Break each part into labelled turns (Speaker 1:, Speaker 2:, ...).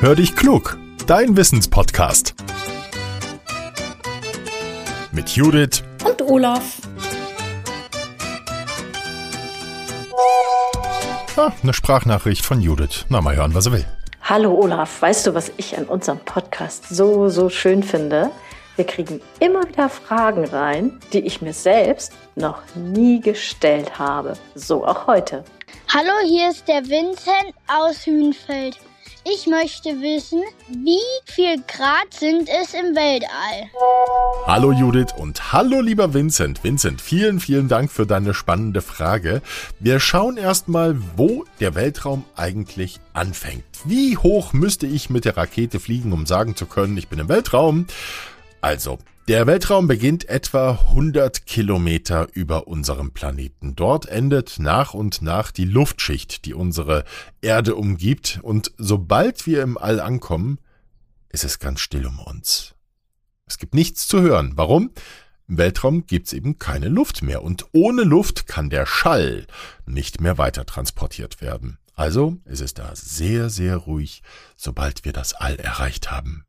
Speaker 1: Hör dich klug, dein Wissenspodcast. Mit Judith
Speaker 2: und Olaf.
Speaker 1: Ah, eine Sprachnachricht von Judith. Na, mal hören, was er will.
Speaker 2: Hallo Olaf, weißt du, was ich an unserem Podcast so, so schön finde? Wir kriegen immer wieder Fragen rein, die ich mir selbst noch nie gestellt habe. So auch heute.
Speaker 3: Hallo, hier ist der Vincent aus Hühnfeld. Ich möchte wissen, wie viel Grad sind es im Weltall?
Speaker 1: Hallo Judith und hallo lieber Vincent. Vincent, vielen, vielen Dank für deine spannende Frage. Wir schauen erstmal, wo der Weltraum eigentlich anfängt. Wie hoch müsste ich mit der Rakete fliegen, um sagen zu können, ich bin im Weltraum? Also, der Weltraum beginnt etwa 100 Kilometer über unserem Planeten. Dort endet nach und nach die Luftschicht, die unsere Erde umgibt, und sobald wir im All ankommen, ist es ganz still um uns. Es gibt nichts zu hören. Warum? Im Weltraum gibt's eben keine Luft mehr, und ohne Luft kann der Schall nicht mehr weiter transportiert werden. Also ist es da sehr, sehr ruhig, sobald wir das All erreicht haben.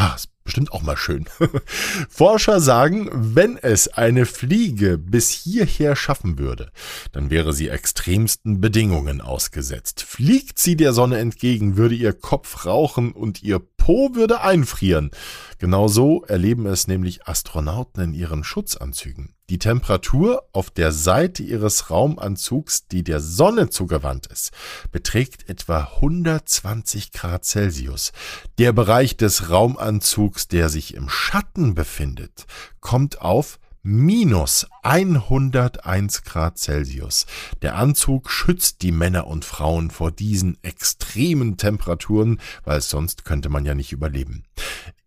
Speaker 1: Ah, ist bestimmt auch mal schön. Forscher sagen, wenn es eine Fliege bis hierher schaffen würde, dann wäre sie extremsten Bedingungen ausgesetzt. Fliegt sie der Sonne entgegen, würde ihr Kopf rauchen und ihr Po würde einfrieren. Genau so erleben es nämlich Astronauten in ihren Schutzanzügen. Die Temperatur auf der Seite ihres Raumanzugs, die der Sonne zugewandt ist, beträgt etwa 120 Grad Celsius. Der Bereich des Raumanzugs, der sich im Schatten befindet, kommt auf minus 101 Grad Celsius. Der Anzug schützt die Männer und Frauen vor diesen extremen Temperaturen, weil sonst könnte man ja nicht überleben.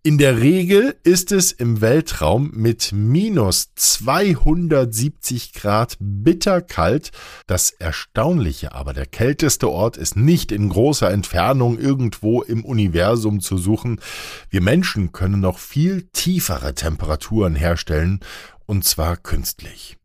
Speaker 1: In der Regel ist es im Weltraum mit minus 270 Grad bitterkalt. Das Erstaunliche aber, der kälteste Ort ist nicht in großer Entfernung irgendwo im Universum zu suchen. Wir Menschen können noch viel tiefere Temperaturen herstellen, und zwar künstlich.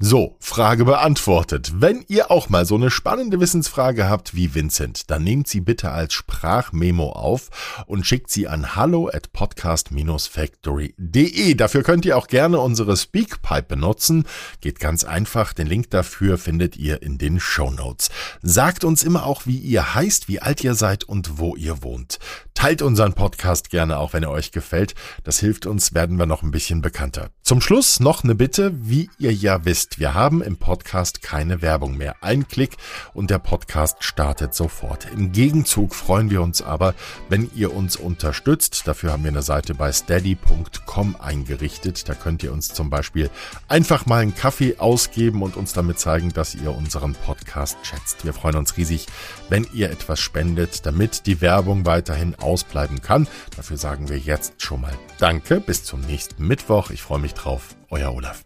Speaker 1: So, Frage beantwortet. Wenn ihr auch mal so eine spannende Wissensfrage habt wie Vincent, dann nehmt sie bitte als Sprachmemo auf und schickt sie an hallo at podcast-factory.de. Dafür könnt ihr auch gerne unsere Speakpipe benutzen. Geht ganz einfach. Den Link dafür findet ihr in den Show Notes. Sagt uns immer auch, wie ihr heißt, wie alt ihr seid und wo ihr wohnt. Teilt unseren Podcast gerne auch, wenn er euch gefällt. Das hilft uns, werden wir noch ein bisschen bekannter. Zum Schluss noch eine Bitte, wie ihr ja wisst wir haben im Podcast keine Werbung mehr. Ein Klick und der Podcast startet sofort. Im Gegenzug freuen wir uns aber, wenn ihr uns unterstützt. Dafür haben wir eine Seite bei steady.com eingerichtet. Da könnt ihr uns zum Beispiel einfach mal einen Kaffee ausgeben und uns damit zeigen, dass ihr unseren Podcast schätzt. Wir freuen uns riesig, wenn ihr etwas spendet, damit die Werbung weiterhin ausbleiben kann. Dafür sagen wir jetzt schon mal Danke. Bis zum nächsten Mittwoch. Ich freue mich drauf. Euer Olaf.